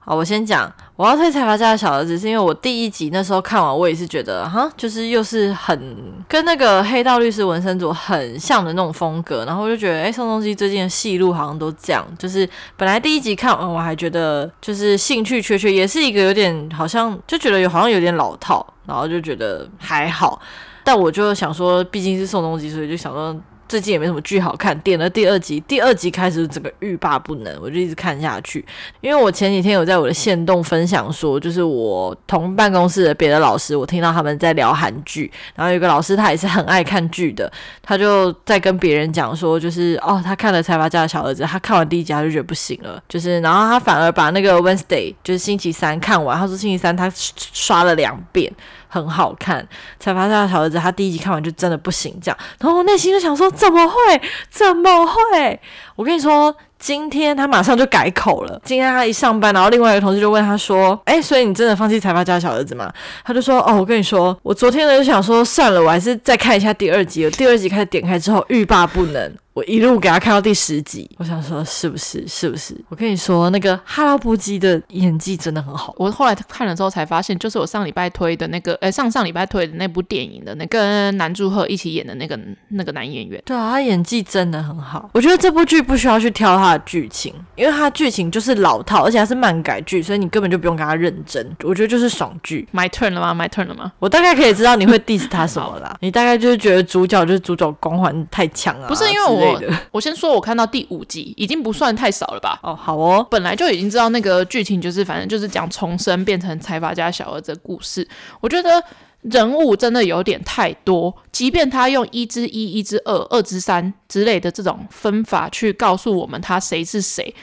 好，我先讲，我要推财阀家的小儿子，是因为我第一集那时候看完，我也是觉得哈，就是又是很跟那个黑道律师文森佐很像的那种风格，然后我就觉得，哎、欸，宋仲基最近的戏路好像都这样，就是本来第一集看完我还觉得就是兴趣缺缺，也是一个有点好像就觉得有好像有点老套，然后就觉得还好，但我就想说，毕竟是宋仲基，所以就想说。最近也没什么剧好看，点了第二集，第二集开始整个欲罢不能，我就一直看下去。因为我前几天有在我的线动分享说，就是我同办公室的别的老师，我听到他们在聊韩剧，然后有个老师他也是很爱看剧的，他就在跟别人讲说，就是哦，他看了《财阀家的小儿子》，他看完第一集他就觉得不行了，就是然后他反而把那个 Wednesday 就是星期三看完，他说星期三他刷了两遍。很好看，才发现他小儿子，他第一集看完就真的不行，这样，然后我内心就想说，怎么会？怎么会？我跟你说，今天他马上就改口了。今天他一上班，然后另外一个同事就问他说：“哎，所以你真的放弃财阀家的小儿子吗？”他就说：“哦，我跟你说，我昨天呢就想说，算了，我还是再看一下第二集。我第二集开始点开之后，欲罢不能。”我一路给他看到第十集，我想说是不是？是不是？我跟你说，那个哈拉布基的演技真的很好。我后来看了之后才发现，就是我上礼拜推的那个，呃，上上礼拜推的那部电影的那个跟南柱赫一起演的那个那个男演员。对啊，他演技真的很好。我觉得这部剧不需要去挑他的剧情，因为它剧情就是老套，而且还是漫改剧，所以你根本就不用跟他认真。我觉得就是爽剧。My turn 了吗？My turn 了吗？我大概可以知道你会 diss 他什么啦。你大概就是觉得主角就是主角光环太强了。不是因为我，我先说。说我看到第五集已经不算太少了吧？哦，好哦，本来就已经知道那个剧情就是，反正就是讲重生变成财阀家小儿子的故事。我觉得人物真的有点太多，即便他用一之一、一之二、二之三之类的这种分法去告诉我们他谁是谁，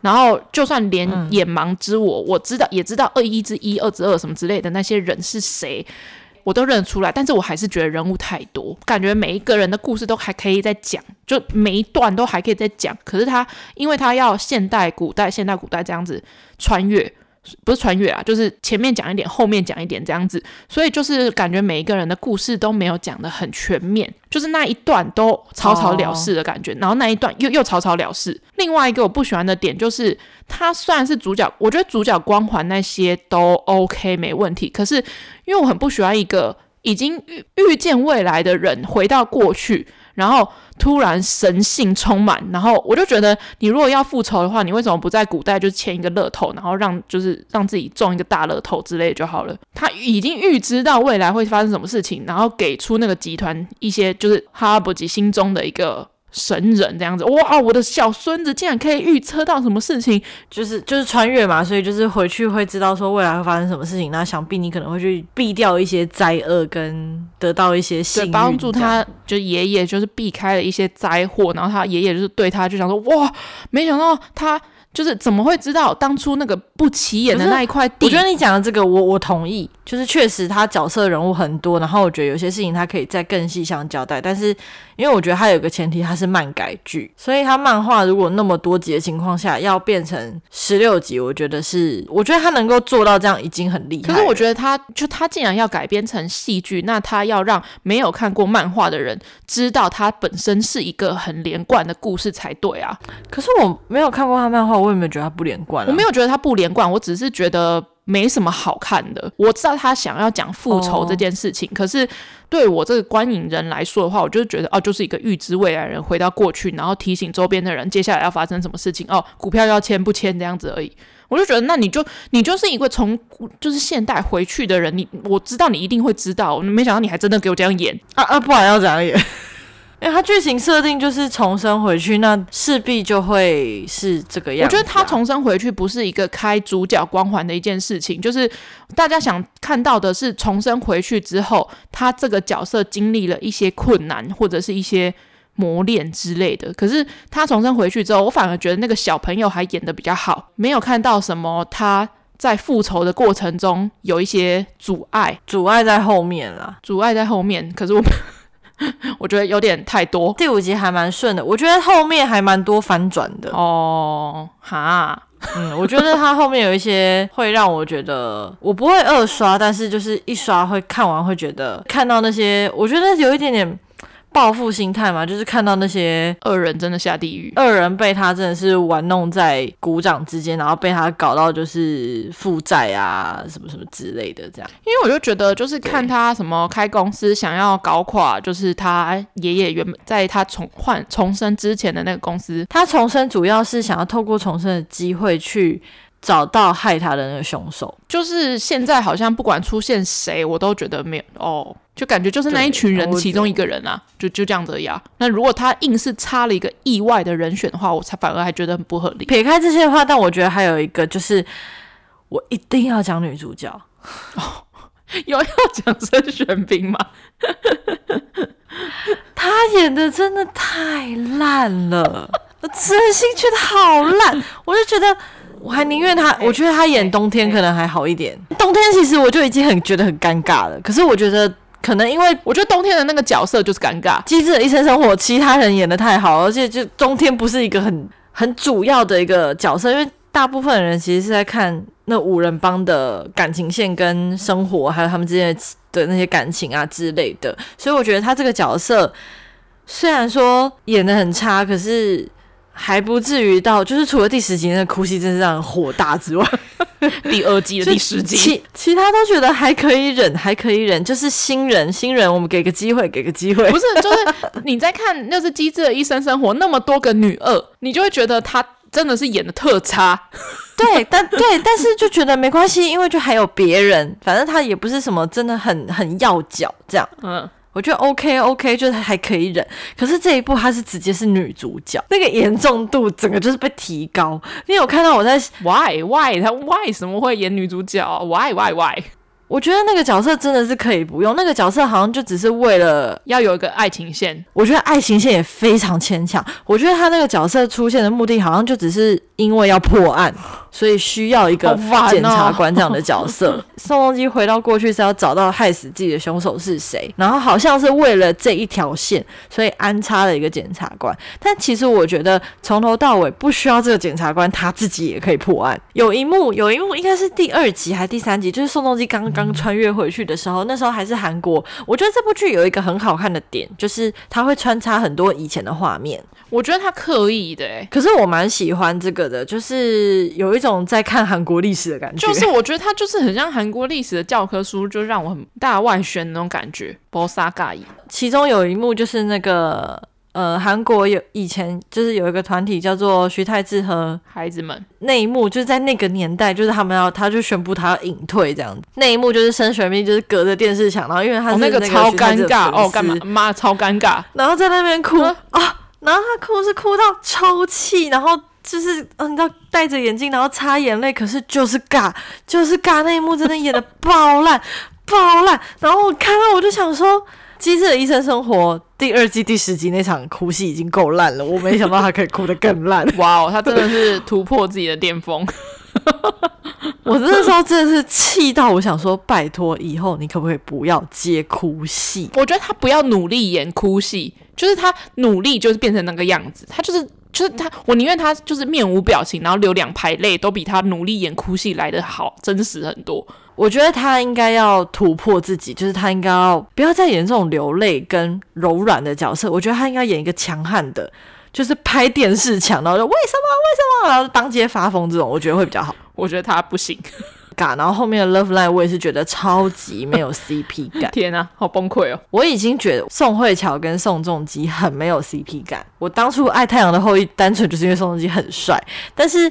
然后就算连眼盲之我，我知道也知道二一之一、二之二什么之类的那些人是谁。我都认得出来，但是我还是觉得人物太多，感觉每一个人的故事都还可以再讲，就每一段都还可以再讲。可是他，因为他要现代、古代、现代、古代这样子穿越。不是穿越啊，就是前面讲一点，后面讲一点这样子，所以就是感觉每一个人的故事都没有讲得很全面，就是那一段都草草了事的感觉，然后那一段又又草草了事。另外一个我不喜欢的点就是，他虽然是主角，我觉得主角光环那些都 OK 没问题，可是因为我很不喜欢一个已经预预见未来的人回到过去。然后突然神性充满，然后我就觉得，你如果要复仇的话，你为什么不在古代就签一个乐透，然后让就是让自己中一个大乐透之类就好了？他已经预知到未来会发生什么事情，然后给出那个集团一些就是哈拉伯吉心中的一个。神人这样子，哇！我的小孙子竟然可以预测到什么事情，就是就是穿越嘛，所以就是回去会知道说未来会发生什么事情。那想必你可能会去避掉一些灾厄，跟得到一些帮助他就爷爷就是避开了一些灾祸。然后他爷爷就是对他就想说，哇，没想到他。就是怎么会知道当初那个不起眼的那一块地？我觉得你讲的这个我，我我同意。就是确实他角色人物很多，然后我觉得有些事情他可以再更细项交代。但是因为我觉得他有个前提，他是漫改剧，所以他漫画如果那么多集的情况下要变成十六集，我觉得是，我觉得他能够做到这样已经很厉害。可是我觉得他就他竟然要改编成戏剧，那他要让没有看过漫画的人知道他本身是一个很连贯的故事才对啊。可是我没有看过他漫画。我也没有觉得他不连贯啊？我没有觉得他不连贯，我只是觉得没什么好看的。我知道他想要讲复仇这件事情，哦、可是对我这个观影人来说的话，我就觉得哦，就是一个预知未来人回到过去，然后提醒周边的人接下来要发生什么事情哦，股票要签不签这样子而已。我就觉得，那你就你就是一个从就是现代回去的人，你我知道你一定会知道，没想到你还真的给我这样演啊啊！不然要怎样演？因为他剧情设定就是重生回去，那势必就会是这个样子啊。我觉得他重生回去不是一个开主角光环的一件事情，就是大家想看到的是重生回去之后，他这个角色经历了一些困难或者是一些磨练之类的。可是他重生回去之后，我反而觉得那个小朋友还演的比较好，没有看到什么他在复仇的过程中有一些阻碍，阻碍在后面了，阻碍在后面。可是我们。我觉得有点太多，第五集还蛮顺的，我觉得后面还蛮多反转的哦。哈，嗯，我觉得它后面有一些会让我觉得我不会二刷，但是就是一刷会看完会觉得看到那些，我觉得有一点点报复心态嘛，就是看到那些恶人真的下地狱，恶人被他真的是玩弄在鼓掌之间，然后被他搞到就是负债啊，什么什么之类的这样。因为我就觉得，就是看他什么开公司想要搞垮，就是他爷爷原本在他重换重生之前的那个公司，他重生主要是想要透过重生的机会去。找到害他的那个凶手，就是现在好像不管出现谁，我都觉得没有哦，就感觉就是那一群人其中一个人啊，就就这样子呀。那如果他硬是插了一个意外的人选的话，我才反而还觉得很不合理。撇开这些的话，但我觉得还有一个就是，我一定要讲女主角，哦、有要讲申玄彬吗？他演的真的太烂了，我真心觉得好烂，我就觉得。我还宁愿他，我觉得他演冬天可能还好一点。冬天其实我就已经很觉得很尴尬了，可是我觉得可能因为我觉得冬天的那个角色就是尴尬，机智的医生生活其他人演的太好，而且就冬天不是一个很很主要的一个角色，因为大部分人其实是在看那五人帮的感情线跟生活，还有他们之间的那些感情啊之类的，所以我觉得他这个角色虽然说演的很差，可是。还不至于到，就是除了第十集那个哭戏真是让人火大之外，第二季的第十集，其其他都觉得还可以忍，还可以忍。就是新人，新人，我们给个机会，给个机会。不是，就是你在看那是机智的医生生活，那么多个女二，你就会觉得她真的是演的特差。对，但对，但是就觉得没关系，因为就还有别人，反正她也不是什么真的很很要角这样。嗯。我觉得 OK OK，就是还可以忍。可是这一部她是直接是女主角，那个严重度整个就是被提高。你有看到我在 Why Why 她为什么会演女主角？Why Why Why？我觉得那个角色真的是可以不用，那个角色好像就只是为了要有一个爱情线。我觉得爱情线也非常牵强。我觉得他那个角色出现的目的好像就只是因为要破案，所以需要一个检察官这样的角色。哦、宋仲基回到过去是要找到害死自己的凶手是谁，然后好像是为了这一条线，所以安插了一个检察官。但其实我觉得从头到尾不需要这个检察官，他自己也可以破案。有一幕，有一幕应该是第二集还是第三集，就是宋仲基刚。刚穿越回去的时候，那时候还是韩国。我觉得这部剧有一个很好看的点，就是它会穿插很多以前的画面。我觉得他刻意的，可是我蛮喜欢这个的，就是有一种在看韩国历史的感觉。就是我觉得它就是很像韩国历史的教科书，就让我很大外宣那种感觉。波萨盖，其中有一幕就是那个。呃，韩国有以前就是有一个团体叫做徐太志和孩子们，那一幕就是在那个年代，就是他们要，他就宣布他要隐退这样子。那一幕就是申玄彬就是隔着电视墙，然后因为他是那个，那个超尴尬哦，干嘛妈超尴尬，然后在那边哭啊，啊，然后他哭是哭到抽泣，然后就是嗯，你知道戴着眼镜，然后擦眼泪，可是就是尬，就是尬。那一幕真的演的爆烂爆烂，然后我看到我就想说。《机智的医生生活》第二季第十集那场哭戏已经够烂了，我没想到他可以哭得更烂。哇哦，他真的是突破自己的巅峰。我那时候真的是气到，我想说，拜托，以后你可不可以不要接哭戏？我觉得他不要努力演哭戏，就是他努力就是变成那个样子，他就是就是他，我宁愿他就是面无表情，然后流两排泪，都比他努力演哭戏来的好，真实很多。我觉得他应该要突破自己，就是他应该要不要再演这种流泪跟柔软的角色。我觉得他应该演一个强悍的，就是拍电视墙，然后就为什么为什么，然后当街发疯这种，我觉得会比较好。我觉得他不行，嘎。然后后面的 Love Line 我也是觉得超级没有 CP 感。天啊，好崩溃哦！我已经觉得宋慧乔跟宋仲基很没有 CP 感。我当初爱太阳的后裔，单纯就是因为宋仲基很帅，但是。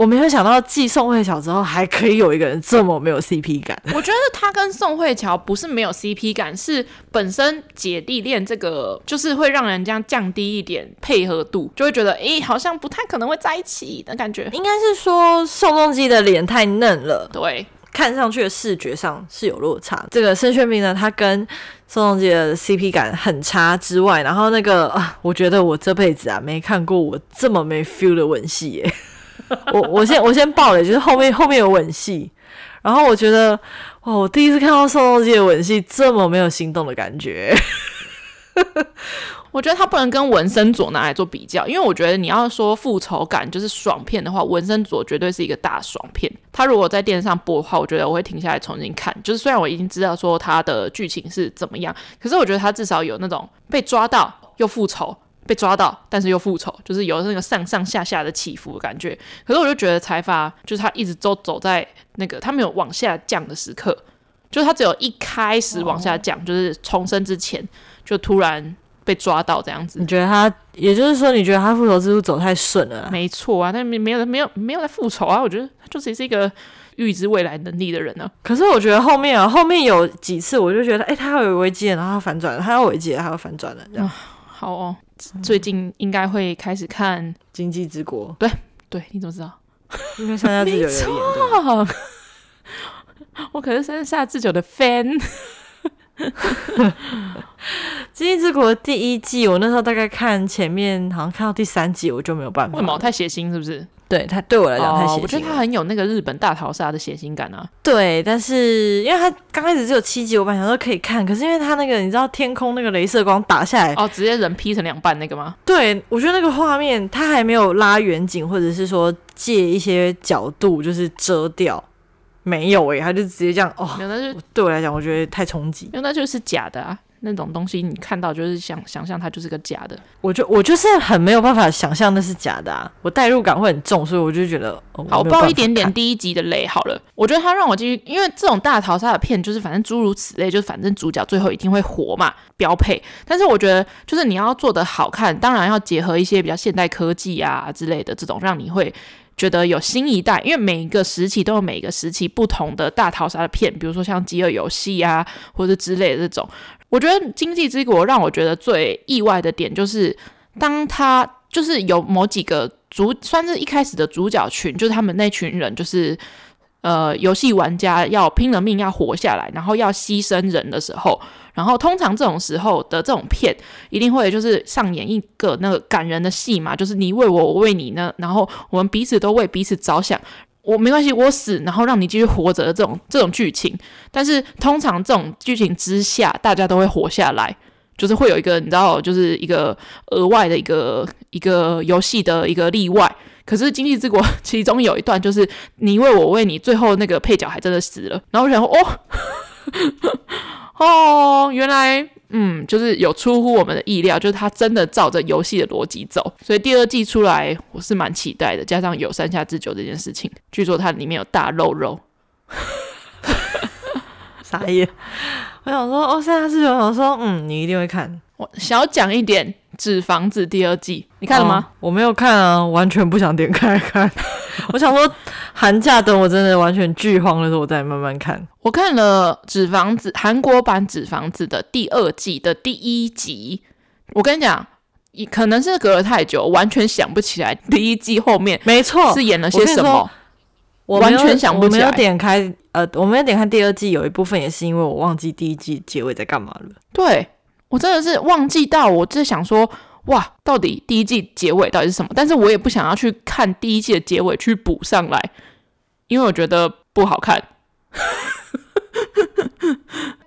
我没有想到继宋慧乔之后还可以有一个人这么没有 CP 感。我觉得他跟宋慧乔不是没有 CP 感，是本身姐弟恋这个就是会让人家降低一点配合度，就会觉得诶好像不太可能会在一起的感觉。应该是说宋仲基的脸太嫩了，对，看上去的视觉上是有落差。这个申玄彬呢，他跟宋仲基的 CP 感很差之外，然后那个啊，我觉得我这辈子啊没看过我这么没 feel 的吻戏耶。我我先我先爆雷，就是后面后面有吻戏，然后我觉得哇，我第一次看到宋仲基的吻戏这么没有心动的感觉。我觉得他不能跟文森佐拿来做比较，因为我觉得你要说复仇感就是爽片的话，文森佐绝对是一个大爽片。他如果在电视上播的话，我觉得我会停下来重新看。就是虽然我已经知道说他的剧情是怎么样，可是我觉得他至少有那种被抓到又复仇，被抓到但是又复仇，就是有那个上上下下的起伏的感觉。可是我就觉得财阀就是他一直都走在那个他没有往下降的时刻，就是他只有一开始往下降，就是重生之前就突然。被抓到这样子，你觉得他，也就是说，你觉得他复仇之路走太顺了？没错啊，但没没有没有没有在复仇啊。我觉得他就是是一个预知未来能力的人呢、啊。可是我觉得后面啊，后面有几次我就觉得，哎、欸，他要有危机，然后他反转了，他要危机，他要反转了，这样、嗯。好哦，最近应该会开始看《经济之国》。对对，你怎么知道？因为山下智久有演。我可是山下智久的 fan。《经济之国》第一季，我那时候大概看前面，好像看到第三集，我就没有办法。为什么？太血腥是不是？对他对我来讲太血腥、哦。我觉得他很有那个日本大逃杀的血腥感啊。对，但是因为他刚开始只有七集，我本来想说可以看，可是因为他那个你知道天空那个镭射光打下来，哦，直接人劈成两半那个吗？对，我觉得那个画面他还没有拉远景，或者是说借一些角度，就是遮掉。没有诶、欸，他就直接这样哦。那就对我来讲，我觉得太冲击。因为那就是假的啊，那种东西你看到就是想想象它就是个假的。我就我就是很没有办法想象那是假的啊，我代入感会很重，所以我就觉得。哦、好，我爆一点点第一集的雷好了。我觉得他让我继续，因为这种大逃杀的片就是反正诸如此类，就是反正主角最后一定会活嘛，标配。但是我觉得就是你要做得好看，当然要结合一些比较现代科技啊之类的这种，让你会。觉得有新一代，因为每一个时期都有每一个时期不同的大逃杀的片，比如说像《饥饿游戏》啊，或者之类的这种。我觉得《经济之国》让我觉得最意外的点，就是当他就是有某几个主，算是一开始的主角群，就是他们那群人，就是。呃，游戏玩家要拼了命要活下来，然后要牺牲人的时候，然后通常这种时候的这种片一定会就是上演一个那个感人的戏嘛，就是你为我，我为你呢，然后我们彼此都为彼此着想，我没关系，我死，然后让你继续活着的这种这种剧情。但是通常这种剧情之下，大家都会活下来，就是会有一个你知道，就是一个额外的一个一个游戏的一个例外。可是《经济之国》其中有一段就是你为我为你，最后那个配角还真的死了。然后我想说，哦，哦，原来，嗯，就是有出乎我们的意料，就是他真的照着游戏的逻辑走。所以第二季出来，我是蛮期待的。加上有山下智久这件事情，据说它里面有大肉肉，啥意思？我想说，哦，山下智久，我想说，嗯，你一定会看。我小讲一点。纸房子第二季，你看了吗？哦，我没有看啊，完全不想点开看。我想说，寒假等我真的完全剧荒的时候，我再慢慢看。我看了纸房子韩国版纸房子的第二季的第一集。我跟你讲，可能是隔了太久，完全想不起来第一季后面没错是演了些什么。我完全想不起来。我没有点开，呃，我没有点开第二季，有一部分也是因为我忘记第一季结尾在干嘛了。对。我真的是忘记到，我在想说，哇，到底第一季结尾到底是什么？但是我也不想要去看第一季的结尾去补上来，因为我觉得不好看。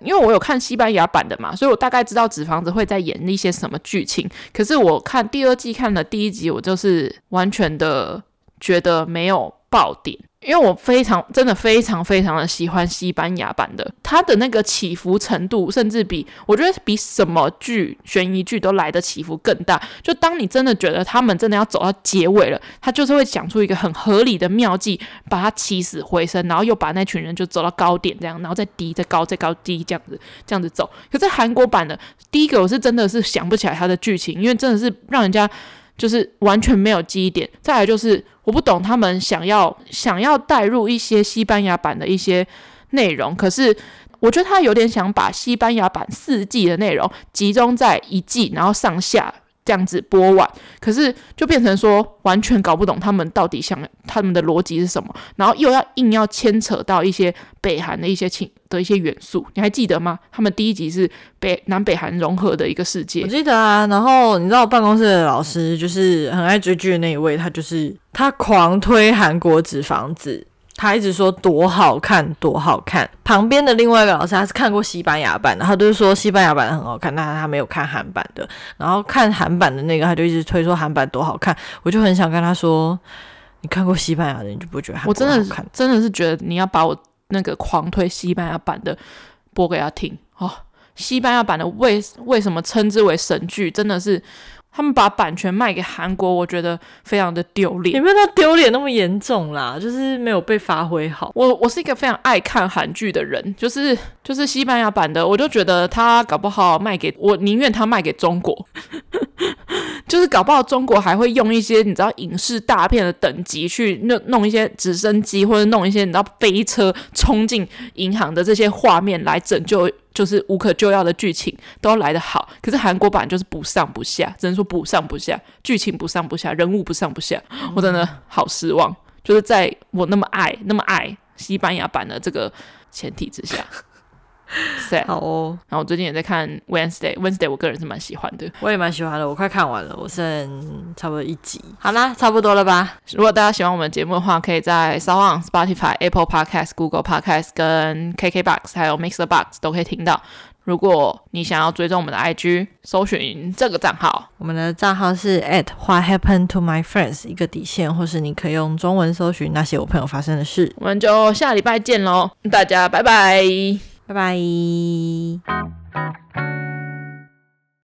因为我有看西班牙版的嘛，所以我大概知道纸房子会在演一些什么剧情。可是我看第二季看了第一集，我就是完全的觉得没有爆点。因为我非常真的非常非常的喜欢西班牙版的，它的那个起伏程度，甚至比我觉得比什么剧悬疑剧都来的起伏更大。就当你真的觉得他们真的要走到结尾了，他就是会讲出一个很合理的妙计，把他起死回生，然后又把那群人就走到高点这样，然后再低再高再高低这样子这样子走。可是韩国版的第一个我是真的是想不起来他的剧情，因为真的是让人家。就是完全没有记忆点，再来就是我不懂他们想要想要带入一些西班牙版的一些内容，可是我觉得他有点想把西班牙版四季的内容集中在一季，然后上下。这样子播完，可是就变成说完全搞不懂他们到底想他们的逻辑是什么，然后又要硬要牵扯到一些北韩的一些情的一些元素，你还记得吗？他们第一集是北南北韩融合的一个世界，我记得啊。然后你知道我办公室的老师就是很爱追剧的那一位，他就是他狂推韩国纸房子，他一直说多好看，多好看。旁边的另外一个老师他是看过西班牙版的，他就是说西班牙版很好看，但是他没有看韩版的。然后看韩版的那个，他就一直推说韩版多好看。我就很想跟他说，你看过西班牙的，你就不觉得？我真的是真的是觉得你要把我那个狂推西班牙版的播给他听哦。西班牙版的为为什么称之为神剧？真的是。他们把版权卖给韩国，我觉得非常的丢脸。也没有到丢脸那么严重啦？就是没有被发挥好。我我是一个非常爱看韩剧的人，就是就是西班牙版的，我就觉得他搞不好卖给我，宁愿他卖给中国。就是搞不好中国还会用一些你知道影视大片的等级去弄弄一些直升机或者弄一些你知道飞车冲进银行的这些画面来拯救，就是无可救药的剧情都来得好。可是韩国版就是不上不下，只能说不上不下，剧情不上不下，人物不上不下，我真的好失望。就是在我那么爱那么爱西班牙版的这个前提之下。好哦，然后我最近也在看 Wednesday，Wednesday 我个人是蛮喜欢的，我也蛮喜欢的，我快看完了，我剩差不多一集，好啦，差不多了吧？如果大家喜欢我们节目的话，可以在 SoundOn、Spotify、Apple Podcast、Google Podcast 跟 KKBox 还有 MixerBox 都可以听到。如果你想要追踪我们的 IG，搜寻这个账号，我们的账号是 at What Happened to My Friends 一个底线，或是你可以用中文搜寻那些我朋友发生的事。我们就下礼拜见喽，大家拜拜。拜拜。